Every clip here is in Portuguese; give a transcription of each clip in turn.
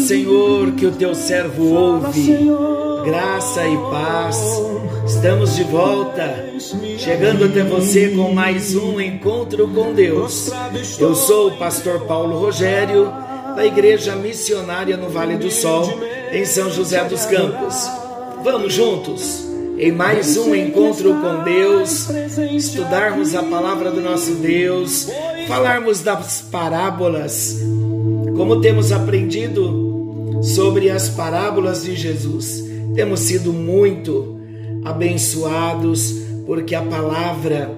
Senhor, que o teu servo ouve. Graça e paz. Estamos de volta, chegando até você com mais um encontro com Deus. Eu sou o pastor Paulo Rogério, da Igreja Missionária no Vale do Sol, em São José dos Campos. Vamos juntos em mais um encontro com Deus, estudarmos a palavra do nosso Deus, falarmos das parábolas, como temos aprendido sobre as parábolas de Jesus. Temos sido muito abençoados porque a palavra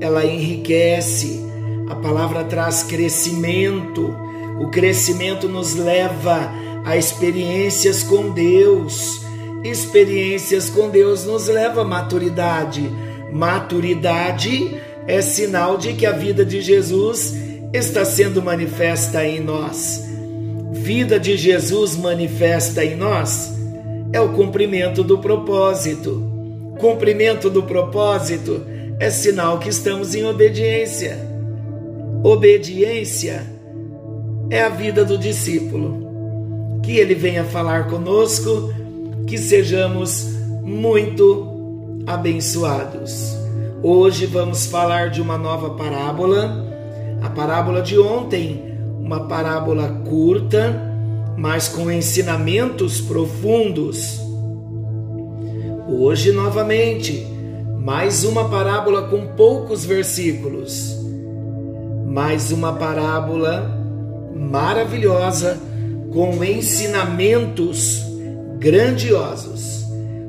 ela enriquece, a palavra traz crescimento. O crescimento nos leva a experiências com Deus. Experiências com Deus nos leva à maturidade. Maturidade é sinal de que a vida de Jesus está sendo manifesta em nós. Vida de Jesus manifesta em nós é o cumprimento do propósito. Cumprimento do propósito é sinal que estamos em obediência. Obediência é a vida do discípulo. Que ele venha falar conosco, que sejamos muito abençoados. Hoje vamos falar de uma nova parábola, a parábola de ontem, uma parábola curta, mas com ensinamentos profundos. Hoje, novamente, mais uma parábola com poucos versículos, mais uma parábola maravilhosa com ensinamentos grandiosos.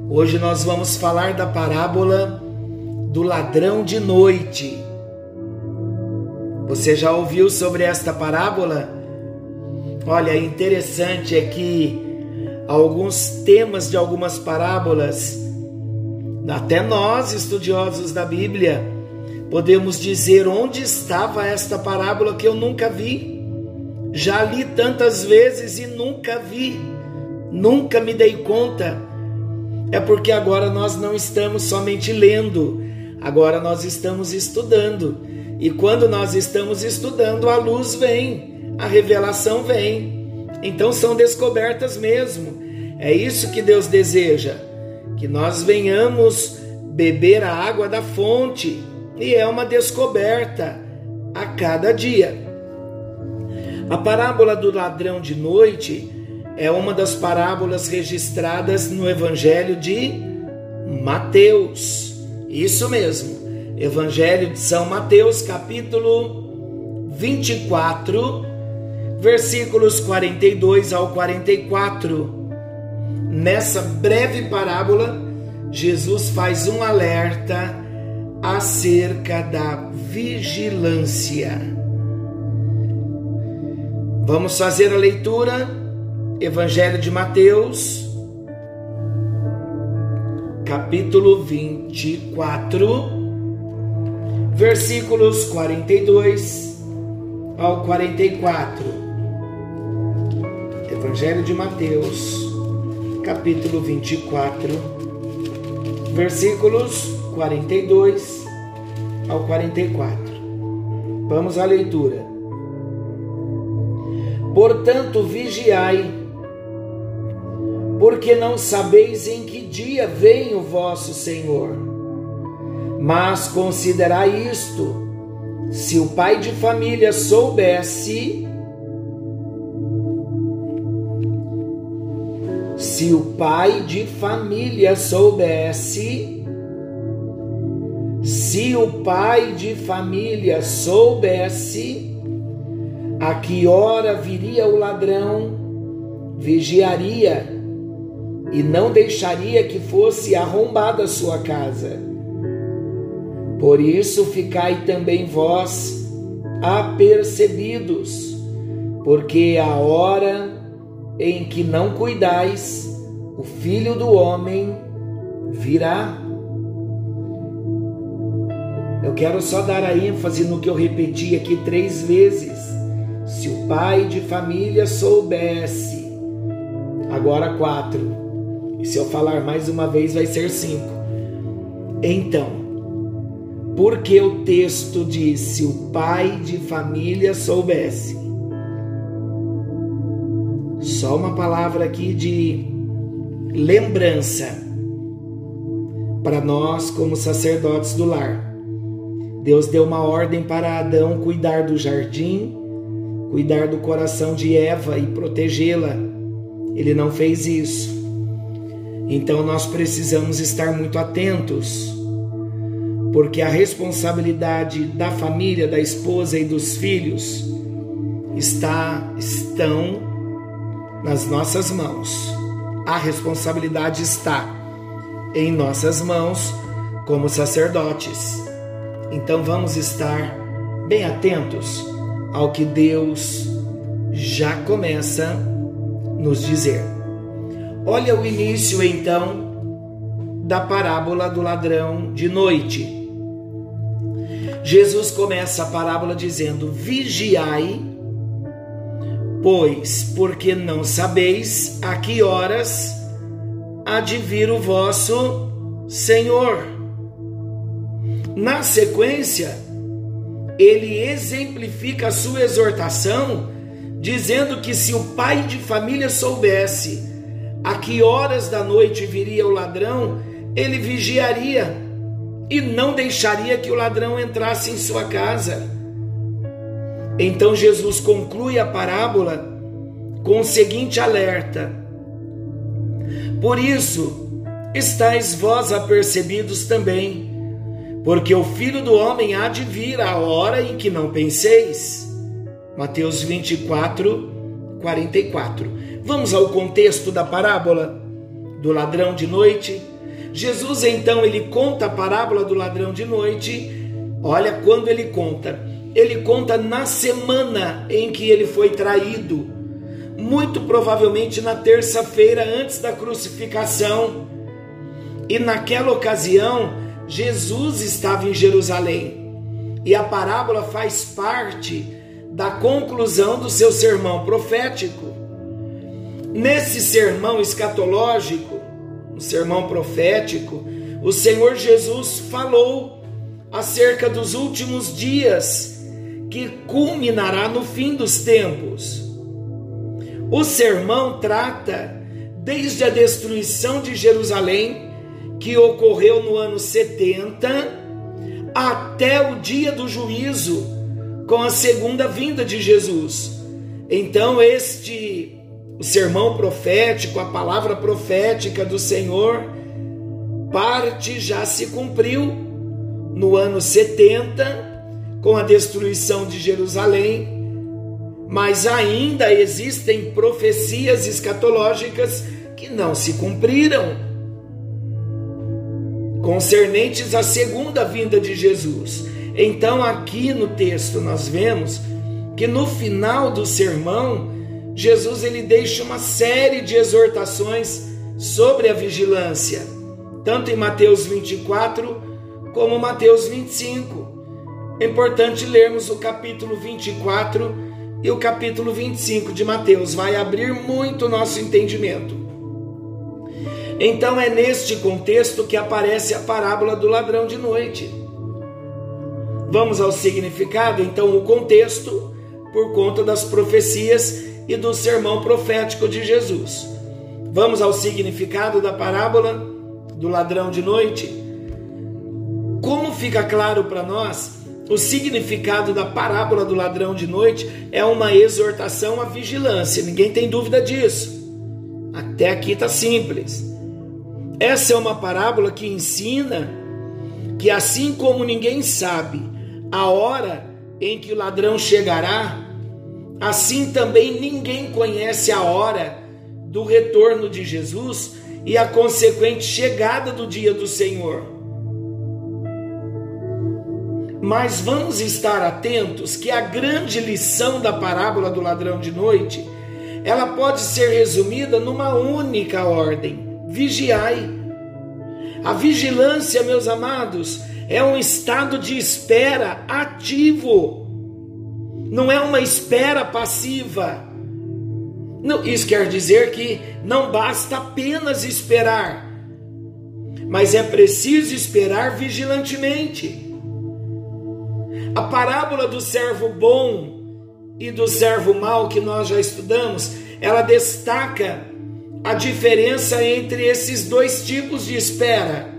Hoje nós vamos falar da parábola do ladrão de noite. Você já ouviu sobre esta parábola? Olha, interessante é que alguns temas de algumas parábolas, até nós, estudiosos da Bíblia, podemos dizer onde estava esta parábola que eu nunca vi. Já li tantas vezes e nunca vi, nunca me dei conta. É porque agora nós não estamos somente lendo, agora nós estamos estudando. E quando nós estamos estudando, a luz vem, a revelação vem. Então são descobertas mesmo. É isso que Deus deseja, que nós venhamos beber a água da fonte, e é uma descoberta a cada dia. A parábola do ladrão de noite é uma das parábolas registradas no Evangelho de Mateus. Isso mesmo, Evangelho de São Mateus, capítulo 24, versículos 42 ao 44. Nessa breve parábola, Jesus faz um alerta acerca da vigilância. Vamos fazer a leitura, Evangelho de Mateus, capítulo 24, versículos 42 ao 44. Evangelho de Mateus, capítulo 24, versículos 42 ao 44. Vamos à leitura. Portanto, vigiai, porque não sabeis em que dia vem o vosso Senhor. Mas considerai isto: se o pai de família soubesse, se o pai de família soubesse, se o pai de família soubesse a que hora viria o ladrão, vigiaria e não deixaria que fosse arrombada sua casa. Por isso ficai também vós apercebidos, porque a hora em que não cuidais, o filho do homem virá. Eu quero só dar a ênfase no que eu repeti aqui três vezes. Se o pai de família soubesse, agora quatro, e se eu falar mais uma vez vai ser cinco. Então, porque o texto diz: se o pai de família soubesse, só uma palavra aqui de lembrança para nós, como sacerdotes do lar. Deus deu uma ordem para Adão cuidar do jardim, cuidar do coração de Eva e protegê-la. Ele não fez isso. Então nós precisamos estar muito atentos, porque a responsabilidade da família, da esposa e dos filhos está estão nas nossas mãos. A responsabilidade está em nossas mãos como sacerdotes. Então vamos estar bem atentos ao que Deus já começa nos dizer. Olha o início então da parábola do ladrão de noite. Jesus começa a parábola dizendo: Vigiai, pois, porque não sabeis a que horas há de vir o vosso Senhor. Na sequência, ele exemplifica a sua exortação, dizendo que se o pai de família soubesse a que horas da noite viria o ladrão, ele vigiaria e não deixaria que o ladrão entrasse em sua casa. Então Jesus conclui a parábola com o seguinte alerta: Por isso, estáis vós apercebidos também porque o filho do homem há de vir a hora em que não penseis. Mateus 24, 44. Vamos ao contexto da parábola do ladrão de noite. Jesus então ele conta a parábola do ladrão de noite. Olha quando ele conta. Ele conta na semana em que ele foi traído, muito provavelmente na terça-feira antes da crucificação. E naquela ocasião, Jesus estava em Jerusalém e a parábola faz parte da conclusão do seu sermão profético. Nesse sermão escatológico, o sermão profético, o Senhor Jesus falou acerca dos últimos dias que culminará no fim dos tempos. O sermão trata desde a destruição de Jerusalém que ocorreu no ano 70 até o dia do juízo, com a segunda vinda de Jesus. Então, este o sermão profético, a palavra profética do Senhor, parte já se cumpriu no ano 70, com a destruição de Jerusalém, mas ainda existem profecias escatológicas que não se cumpriram concernentes à segunda vinda de Jesus. Então, aqui no texto, nós vemos que no final do sermão, Jesus ele deixa uma série de exortações sobre a vigilância, tanto em Mateus 24 como Mateus 25. É importante lermos o capítulo 24 e o capítulo 25 de Mateus, vai abrir muito o nosso entendimento. Então é neste contexto que aparece a parábola do ladrão de noite. Vamos ao significado, então, o contexto, por conta das profecias e do sermão profético de Jesus. Vamos ao significado da parábola do ladrão de noite. Como fica claro para nós, o significado da parábola do ladrão de noite é uma exortação à vigilância, ninguém tem dúvida disso. Até aqui está simples. Essa é uma parábola que ensina que assim como ninguém sabe a hora em que o ladrão chegará, assim também ninguém conhece a hora do retorno de Jesus e a consequente chegada do dia do Senhor. Mas vamos estar atentos que a grande lição da parábola do ladrão de noite, ela pode ser resumida numa única ordem vigiai. A vigilância, meus amados, é um estado de espera ativo, não é uma espera passiva. Não, isso quer dizer que não basta apenas esperar, mas é preciso esperar vigilantemente. A parábola do servo bom e do servo mau que nós já estudamos, ela destaca a diferença entre esses dois tipos de espera.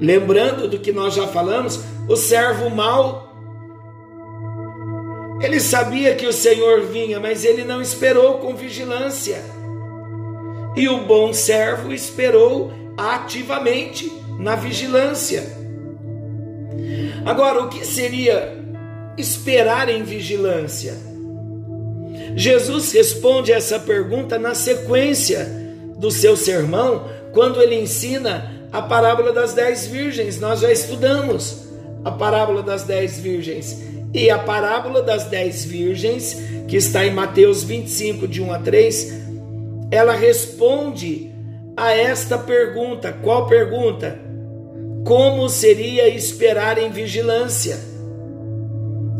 Lembrando do que nós já falamos, o servo mau ele sabia que o Senhor vinha, mas ele não esperou com vigilância. E o bom servo esperou ativamente na vigilância. Agora, o que seria esperar em vigilância? Jesus responde essa pergunta na sequência do seu sermão, quando ele ensina a parábola das dez virgens. Nós já estudamos a parábola das dez virgens. E a parábola das dez virgens, que está em Mateus 25, de 1 a 3, ela responde a esta pergunta. Qual pergunta? Como seria esperar em vigilância?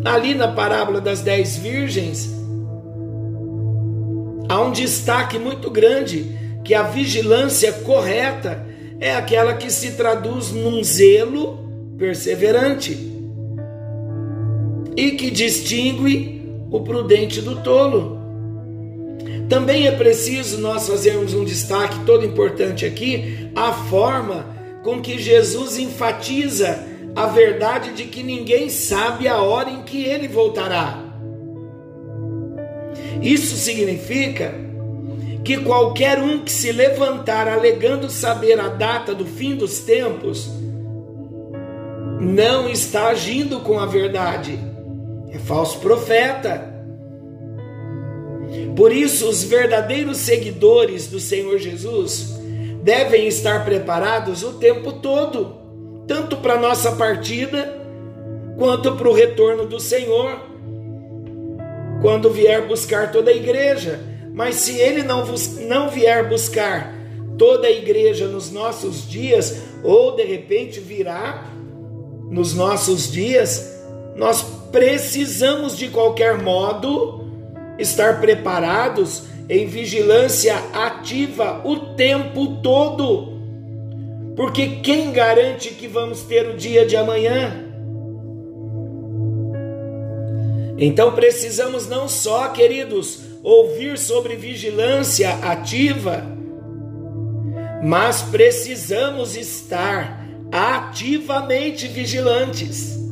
Ali na parábola das dez virgens, há um destaque muito grande que a vigilância correta é aquela que se traduz num zelo perseverante e que distingue o prudente do tolo. Também é preciso nós fazermos um destaque todo importante aqui, a forma com que Jesus enfatiza a verdade de que ninguém sabe a hora em que ele voltará. Isso significa que qualquer um que se levantar alegando saber a data do fim dos tempos não está agindo com a verdade, é falso profeta. Por isso, os verdadeiros seguidores do Senhor Jesus devem estar preparados o tempo todo, tanto para a nossa partida, quanto para o retorno do Senhor, quando vier buscar toda a igreja. Mas se ele não, não vier buscar toda a igreja nos nossos dias, ou de repente virá nos nossos dias, nós precisamos de qualquer modo estar preparados em vigilância ativa o tempo todo. Porque quem garante que vamos ter o dia de amanhã? Então precisamos não só, queridos, ouvir sobre vigilância ativa, mas precisamos estar ativamente vigilantes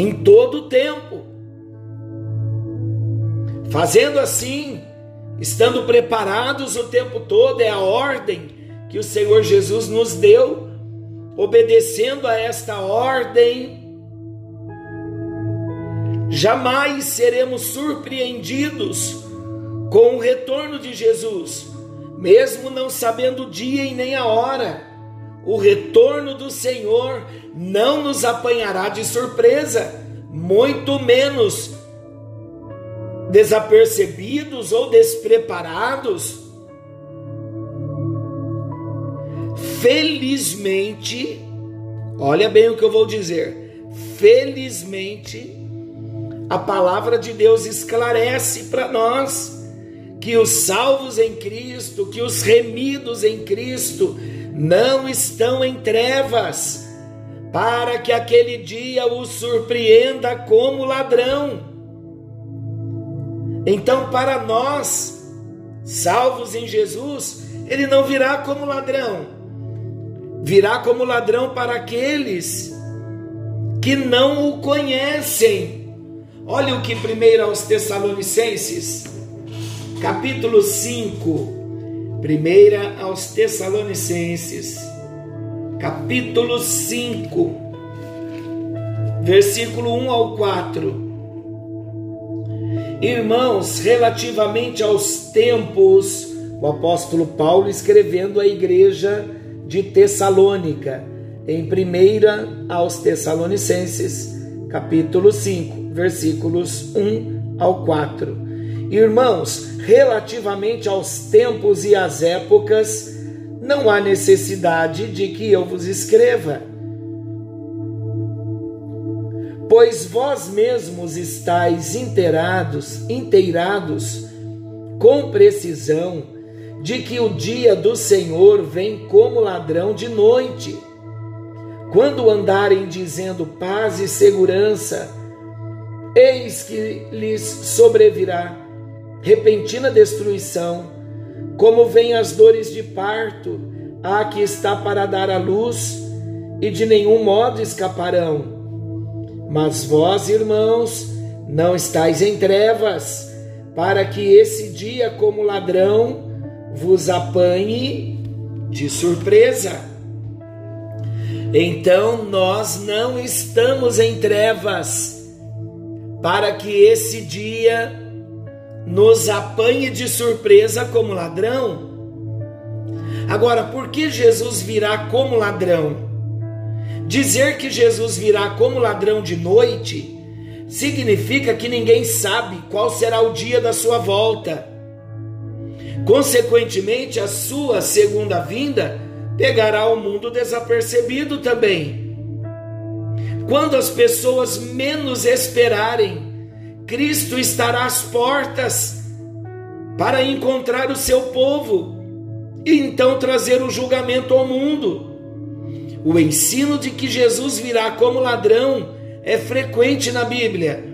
em todo o tempo. Fazendo assim, estando preparados o tempo todo, é a ordem que o Senhor Jesus nos deu, obedecendo a esta ordem, jamais seremos surpreendidos com o retorno de Jesus, mesmo não sabendo o dia e nem a hora. O retorno do Senhor não nos apanhará de surpresa, muito menos desapercebidos ou despreparados. Felizmente, olha bem o que eu vou dizer. Felizmente, a palavra de Deus esclarece para nós que os salvos em Cristo, que os remidos em Cristo, não estão em trevas, para que aquele dia os surpreenda como ladrão. Então, para nós, salvos em Jesus, ele não virá como ladrão, virá como ladrão para aqueles que não o conhecem. Olha o que primeiro aos Tessalonicenses, capítulo 5, primeira aos Tessalonicenses, capítulo 5, versículo 1 ao 4 Irmãos, relativamente aos tempos, o apóstolo Paulo escrevendo à igreja de Tessalônica, em 1 aos Tessalonicenses, capítulo 5, versículos 1 ao 4. Irmãos, relativamente aos tempos e às épocas, não há necessidade de que eu vos escreva. Pois vós mesmos estáis inteirados, inteirados com precisão de que o dia do Senhor vem como ladrão de noite. Quando andarem dizendo paz e segurança, eis que lhes sobrevirá repentina destruição, como vêm as dores de parto, a que está para dar a luz, e de nenhum modo escaparão. Mas vós, irmãos, não estáis em trevas, para que esse dia, como ladrão, vos apanhe de surpresa. Então nós não estamos em trevas, para que esse dia nos apanhe de surpresa como ladrão. Agora, por que Jesus virá como ladrão? Dizer que Jesus virá como ladrão de noite significa que ninguém sabe qual será o dia da sua volta. Consequentemente, a sua segunda vinda pegará o mundo desapercebido também. Quando as pessoas menos esperarem, Cristo estará às portas para encontrar o seu povo e então trazer o julgamento ao mundo. O ensino de que Jesus virá como ladrão é frequente na Bíblia.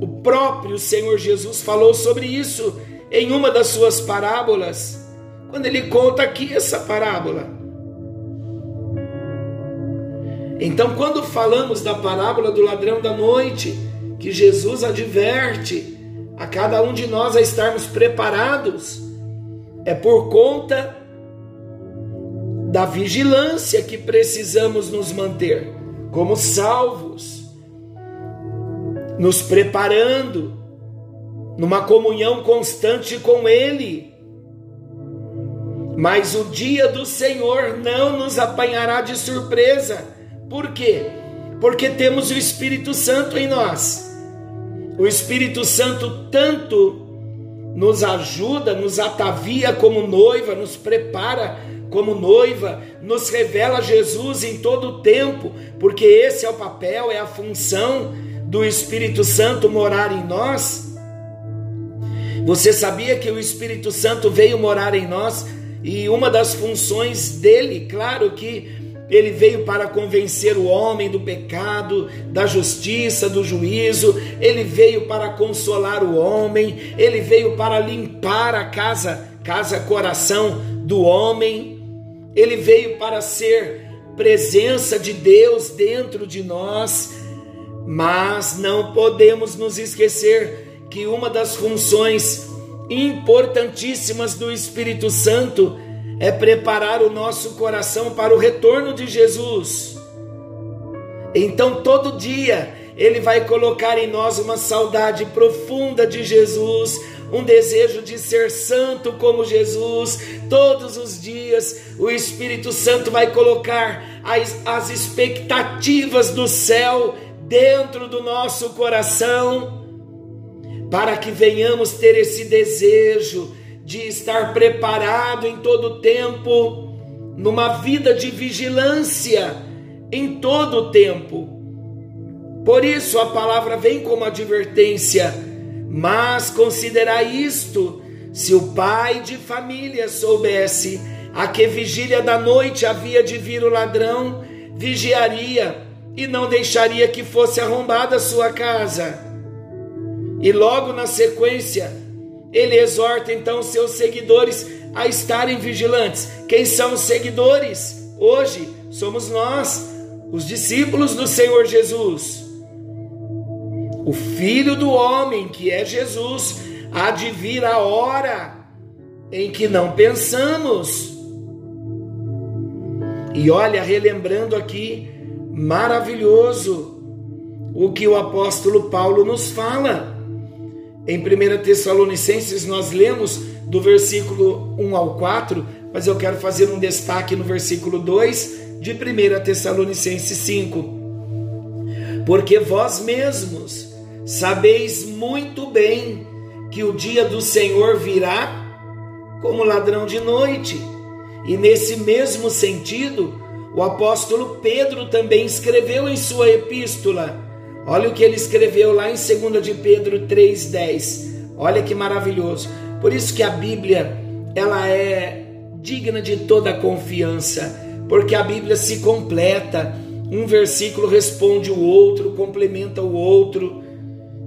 O próprio Senhor Jesus falou sobre isso em uma das suas parábolas, quando ele conta aqui essa parábola. Então, quando falamos da parábola do ladrão da noite, que Jesus adverte a cada um de nós a estarmos preparados, é por conta da vigilância que precisamos nos manter como salvos, nos preparando numa comunhão constante com Ele. Mas o dia do Senhor não nos apanhará de surpresa. Por quê? Porque temos o Espírito Santo em nós. O Espírito Santo tanto nos ajuda, nos atavia como noiva, nos prepara como noiva, nos revela Jesus em todo o tempo, porque esse é o papel, é a função do Espírito Santo morar em nós. Você sabia que o Espírito Santo veio morar em nós e uma das funções dele, claro que ele veio para convencer o homem do pecado, da justiça, do juízo. Ele veio para consolar o homem. Ele veio para limpar a casa, casa coração do homem. Ele veio para ser presença de Deus dentro de nós. Mas não podemos nos esquecer que uma das funções importantíssimas do Espírito Santo é preparar o nosso coração para o retorno de Jesus. Então, todo dia, Ele vai colocar em nós uma saudade profunda de Jesus, um desejo de ser santo como Jesus. Todos os dias, o Espírito Santo vai colocar as, as expectativas do céu dentro do nosso coração, para que venhamos ter esse desejo de estar preparado em todo tempo, numa vida de vigilância em todo tempo. Por isso a palavra vem como advertência, mas considerai isto: se o pai de família soubesse a que vigília da noite havia de vir o ladrão, vigiaria e não deixaria que fosse arrombada a sua casa. E logo na sequência, ele exorta então seus seguidores a estarem vigilantes. Quem são os seguidores? Hoje somos nós, os discípulos do Senhor Jesus. O Filho do Homem, que é Jesus, há de vir a hora em que não pensamos. E olha, relembrando aqui, maravilhoso o que o apóstolo Paulo nos fala. Em 1 Tessalonicenses, nós lemos do versículo 1 ao 4, mas eu quero fazer um destaque no versículo 2 de 1 Tessalonicenses 5. Porque vós mesmos sabeis muito bem que o dia do Senhor virá como ladrão de noite. E nesse mesmo sentido, o apóstolo Pedro também escreveu em sua epístola. Olha o que ele escreveu lá em 2 de Pedro 3:10. Olha que maravilhoso. Por isso que a Bíblia, ela é digna de toda confiança, porque a Bíblia se completa. Um versículo responde o outro, complementa o outro,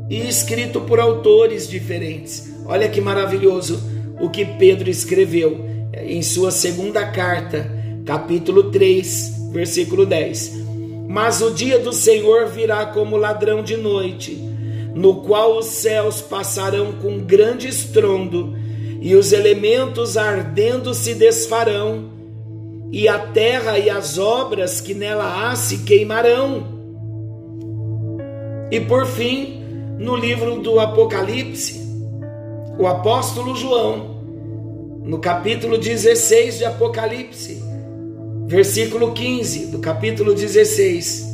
e escrito por autores diferentes. Olha que maravilhoso o que Pedro escreveu em sua segunda carta, capítulo 3, versículo 10. Mas o dia do Senhor virá como ladrão de noite, no qual os céus passarão com grande estrondo, e os elementos ardendo se desfarão, e a terra e as obras que nela há se queimarão. E por fim, no livro do Apocalipse, o apóstolo João, no capítulo 16 de Apocalipse, versículo 15 do capítulo 16.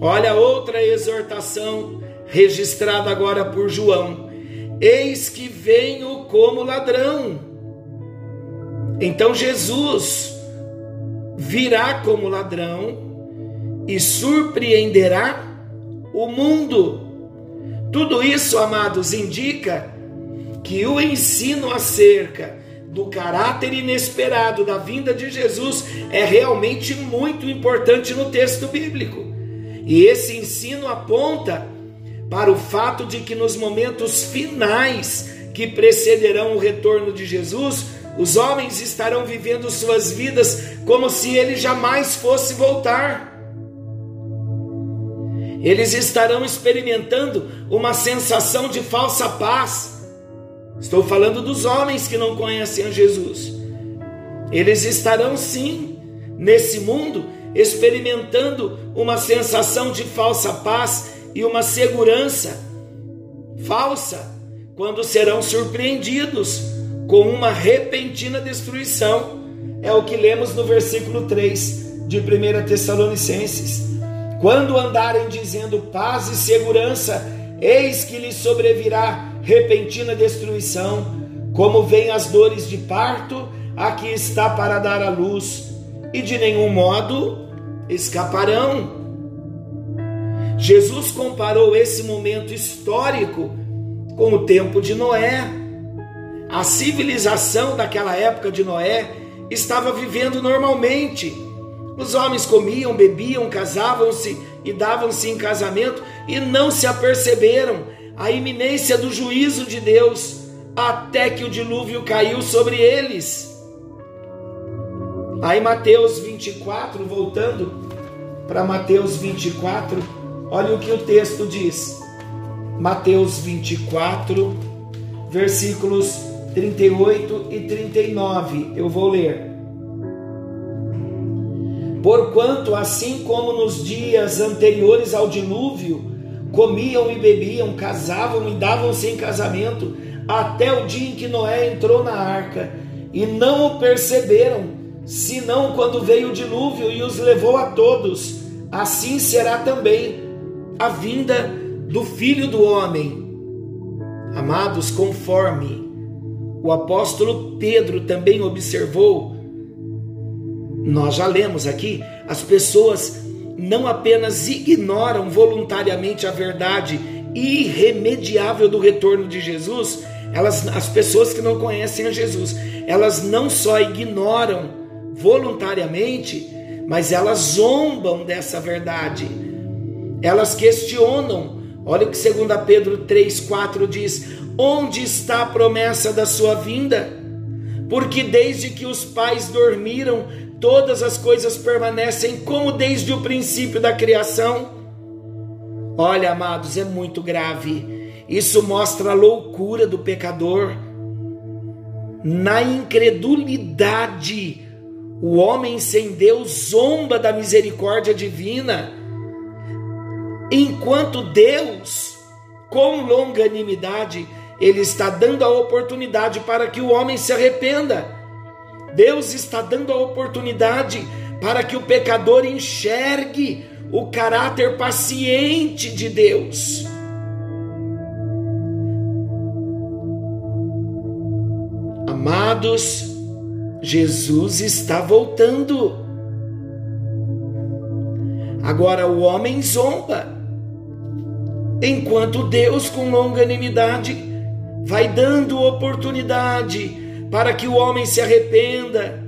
Olha outra exortação registrada agora por João: Eis que venho como ladrão. Então Jesus virá como ladrão e surpreenderá o mundo. Tudo isso, amados, indica que o ensino acerca do caráter inesperado da vinda de Jesus é realmente muito importante no texto bíblico. E esse ensino aponta para o fato de que nos momentos finais que precederão o retorno de Jesus, os homens estarão vivendo suas vidas como se ele jamais fosse voltar. Eles estarão experimentando uma sensação de falsa paz Estou falando dos homens que não conhecem a Jesus. Eles estarão sim nesse mundo experimentando uma sensação de falsa paz e uma segurança falsa quando serão surpreendidos com uma repentina destruição. É o que lemos no versículo 3 de 1 Tessalonicenses. Quando andarem dizendo paz e segurança, eis que lhes sobrevirá repentina destruição, como vêm as dores de parto, aqui está para dar a luz, e de nenhum modo escaparão. Jesus comparou esse momento histórico com o tempo de Noé. A civilização daquela época de Noé estava vivendo normalmente. Os homens comiam, bebiam, casavam-se e davam-se em casamento e não se aperceberam a iminência do juízo de Deus, até que o dilúvio caiu sobre eles. Aí Mateus 24, voltando para Mateus 24, olha o que o texto diz. Mateus 24, versículos 38 e 39. Eu vou ler. Porquanto, assim como nos dias anteriores ao dilúvio, comiam e bebiam, casavam e davam-se em casamento, até o dia em que Noé entrou na arca, e não o perceberam, senão quando veio o dilúvio e os levou a todos. Assim será também a vinda do filho do homem. Amados, conforme o apóstolo Pedro também observou, nós já lemos aqui, as pessoas não apenas ignoram voluntariamente a verdade irremediável do retorno de Jesus, elas, as pessoas que não conhecem a Jesus, elas não só ignoram voluntariamente, mas elas zombam dessa verdade. Elas questionam. Olha o que 2 Pedro 3,4 diz: Onde está a promessa da sua vinda? Porque desde que os pais dormiram, todas as coisas permanecem como desde o princípio da criação. Olha, amados, é muito grave. Isso mostra a loucura do pecador. Na incredulidade, o homem sem Deus zomba da misericórdia divina, enquanto Deus, com longanimidade, ele está dando a oportunidade para que o homem se arrependa. Deus está dando a oportunidade para que o pecador enxergue o caráter paciente de Deus. Amados, Jesus está voltando. Agora o homem zomba, enquanto Deus, com longanimidade, vai dando oportunidade para que o homem se arrependa.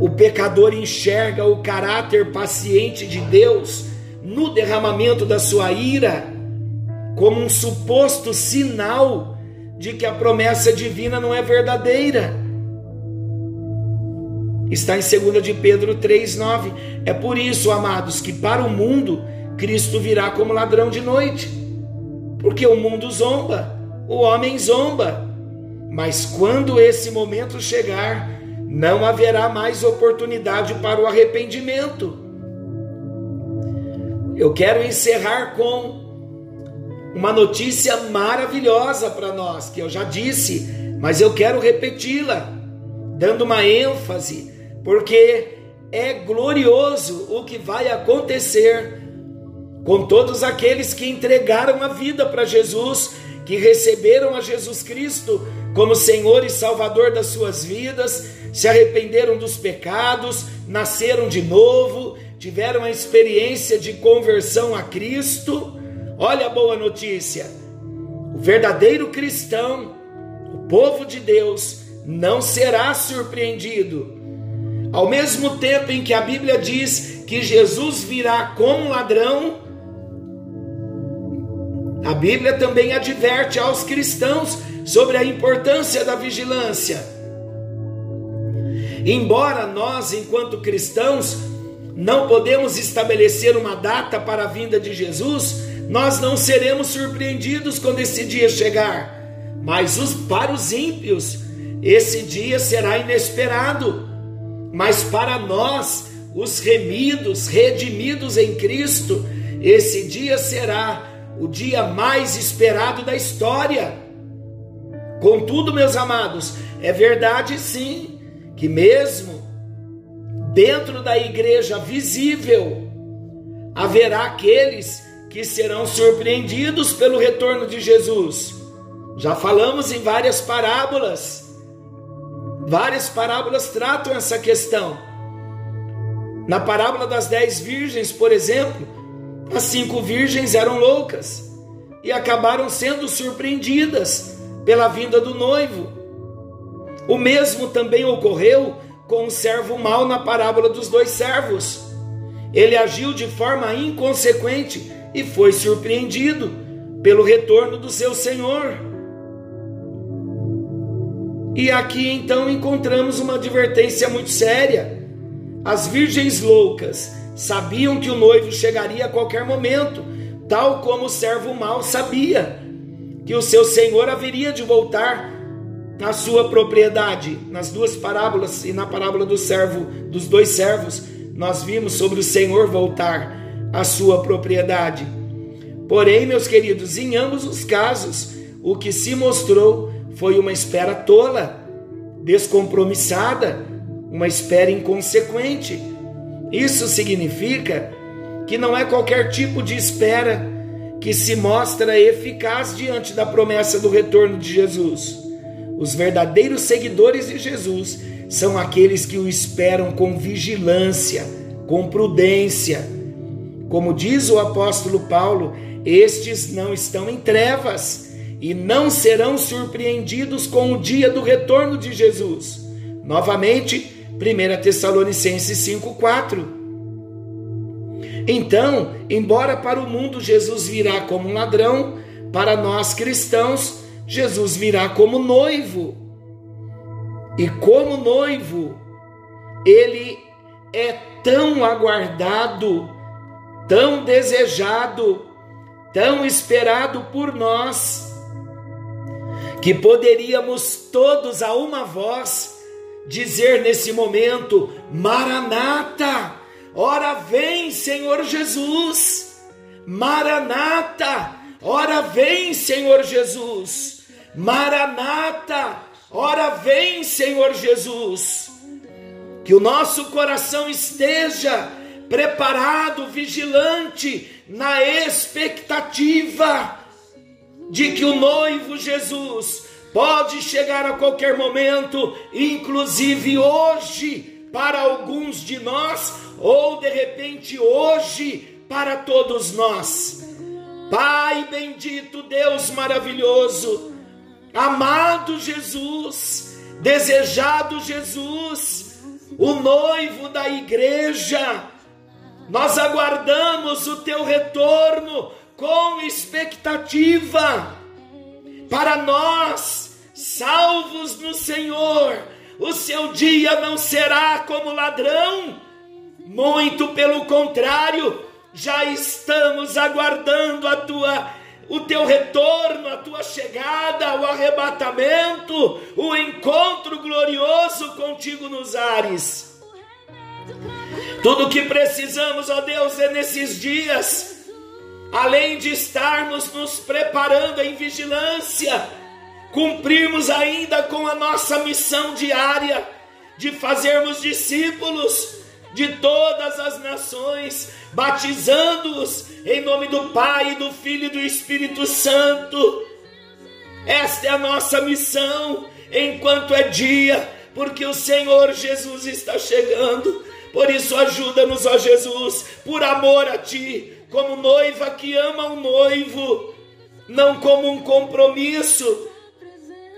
O pecador enxerga o caráter paciente de Deus no derramamento da sua ira como um suposto sinal de que a promessa divina não é verdadeira. Está em 2 de Pedro 3:9. É por isso, amados, que para o mundo Cristo virá como ladrão de noite. Porque o mundo zomba, o homem zomba. Mas quando esse momento chegar, não haverá mais oportunidade para o arrependimento. Eu quero encerrar com uma notícia maravilhosa para nós, que eu já disse, mas eu quero repeti-la, dando uma ênfase, porque é glorioso o que vai acontecer com todos aqueles que entregaram a vida para Jesus, que receberam a Jesus Cristo como Senhor e Salvador das suas vidas, se arrependeram dos pecados, nasceram de novo, tiveram a experiência de conversão a Cristo Olha a boa notícia: o verdadeiro cristão, o povo de Deus, não será surpreendido. Ao mesmo tempo em que a Bíblia diz que Jesus virá como ladrão, a Bíblia também adverte aos cristãos sobre a importância da vigilância. Embora nós, enquanto cristãos, não podemos estabelecer uma data para a vinda de Jesus, nós não seremos surpreendidos quando esse dia chegar, mas os, para os ímpios, esse dia será inesperado. Mas para nós, os remidos, redimidos em Cristo, esse dia será o dia mais esperado da história. Contudo, meus amados, é verdade sim que mesmo dentro da igreja visível haverá aqueles que serão surpreendidos pelo retorno de Jesus. Já falamos em várias parábolas. Várias parábolas tratam essa questão. Na parábola das dez virgens, por exemplo, as cinco virgens eram loucas e acabaram sendo surpreendidas pela vinda do noivo. O mesmo também ocorreu com o servo mau na parábola dos dois servos. Ele agiu de forma inconsequente e foi surpreendido pelo retorno do seu senhor. E aqui então encontramos uma advertência muito séria. As virgens loucas sabiam que o noivo chegaria a qualquer momento, tal como o servo mau sabia que o seu senhor haveria de voltar na sua propriedade. Nas duas parábolas e na parábola do servo, dos dois servos, nós vimos sobre o senhor voltar a sua propriedade. Porém, meus queridos, em ambos os casos, o que se mostrou foi uma espera tola, descompromissada, uma espera inconsequente. Isso significa que não é qualquer tipo de espera que se mostra eficaz diante da promessa do retorno de Jesus. Os verdadeiros seguidores de Jesus são aqueles que o esperam com vigilância, com prudência como diz o apóstolo Paulo, estes não estão em trevas e não serão surpreendidos com o dia do retorno de Jesus. Novamente, 1 Tessalonicenses 5,4. Então, embora para o mundo Jesus virá como um ladrão, para nós cristãos, Jesus virá como noivo. E como noivo, ele é tão aguardado tão desejado, tão esperado por nós, que poderíamos todos a uma voz dizer nesse momento: Maranata, ora vem, Senhor Jesus, Maranata, ora vem, Senhor Jesus, Maranata, ora vem, Senhor Jesus. Que o nosso coração esteja preparado, vigilante, na expectativa de que o noivo Jesus pode chegar a qualquer momento, inclusive hoje, para alguns de nós, ou de repente hoje, para todos nós. Pai bendito, Deus maravilhoso, amado Jesus, desejado Jesus, o noivo da igreja, nós aguardamos o teu retorno com expectativa para nós, salvos no Senhor, o seu dia não será como ladrão, muito pelo contrário, já estamos aguardando a tua o teu retorno, a tua chegada, o arrebatamento, o encontro glorioso contigo nos ares. Tudo o que precisamos, ó Deus, é nesses dias além de estarmos nos preparando em vigilância, cumprirmos ainda com a nossa missão diária de fazermos discípulos de todas as nações, batizando-os em nome do Pai, do Filho e do Espírito Santo. Esta é a nossa missão enquanto é dia, porque o Senhor Jesus está chegando. Por isso, ajuda-nos, ó Jesus, por amor a Ti, como noiva que ama o noivo, não como um compromisso,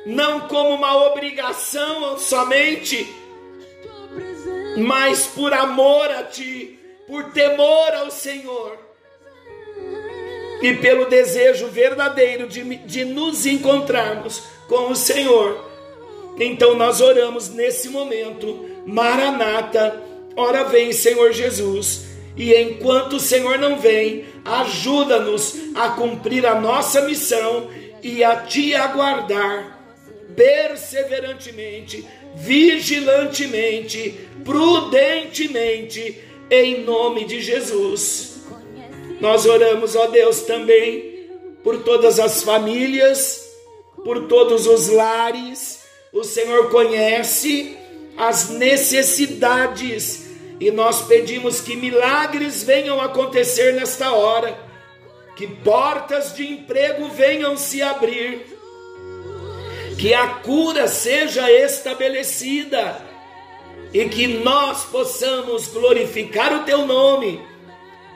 não como uma obrigação somente, mas por amor a Ti, por temor ao Senhor e pelo desejo verdadeiro de, de nos encontrarmos com o Senhor. Então nós oramos nesse momento, Maranata, ora vem Senhor Jesus e enquanto o Senhor não vem, ajuda-nos a cumprir a nossa missão e a te aguardar perseverantemente, vigilantemente, prudentemente, em nome de Jesus. Nós oramos, ó Deus, também por todas as famílias, por todos os lares. O Senhor conhece as necessidades e nós pedimos que milagres venham acontecer nesta hora, que portas de emprego venham se abrir, que a cura seja estabelecida e que nós possamos glorificar o teu nome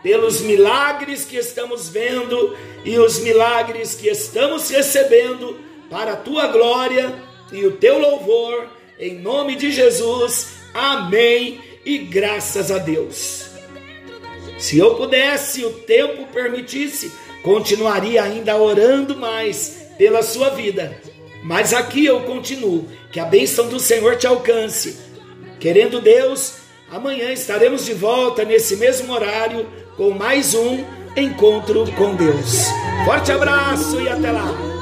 pelos milagres que estamos vendo e os milagres que estamos recebendo para a tua glória e o teu louvor, em nome de Jesus. Amém e graças a Deus. Se eu pudesse, o tempo permitisse, continuaria ainda orando mais pela sua vida. Mas aqui eu continuo. Que a bênção do Senhor te alcance. Querendo Deus, amanhã estaremos de volta nesse mesmo horário com mais um encontro com Deus. Forte abraço e até lá!